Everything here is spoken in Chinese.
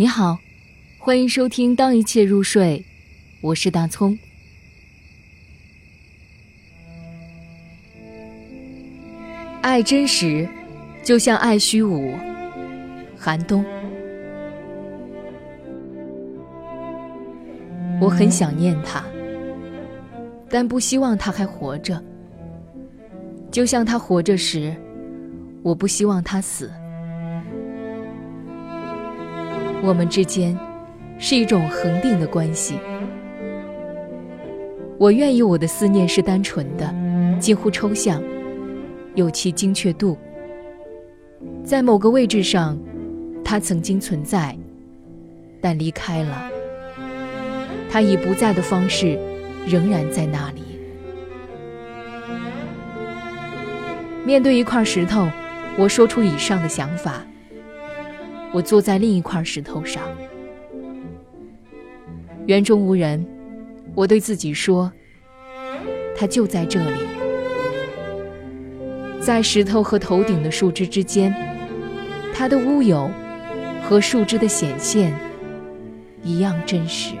你好，欢迎收听《当一切入睡》，我是大葱。爱真实，就像爱虚无。寒冬，我很想念他，但不希望他还活着。就像他活着时，我不希望他死。我们之间是一种恒定的关系。我愿意我的思念是单纯的，近乎抽象，有其精确度。在某个位置上，它曾经存在，但离开了。它以不在的方式，仍然在那里。面对一块石头，我说出以上的想法。我坐在另一块石头上，园中无人。我对自己说：“它就在这里，在石头和头顶的树枝之间，它的乌有和树枝的显现一样真实。”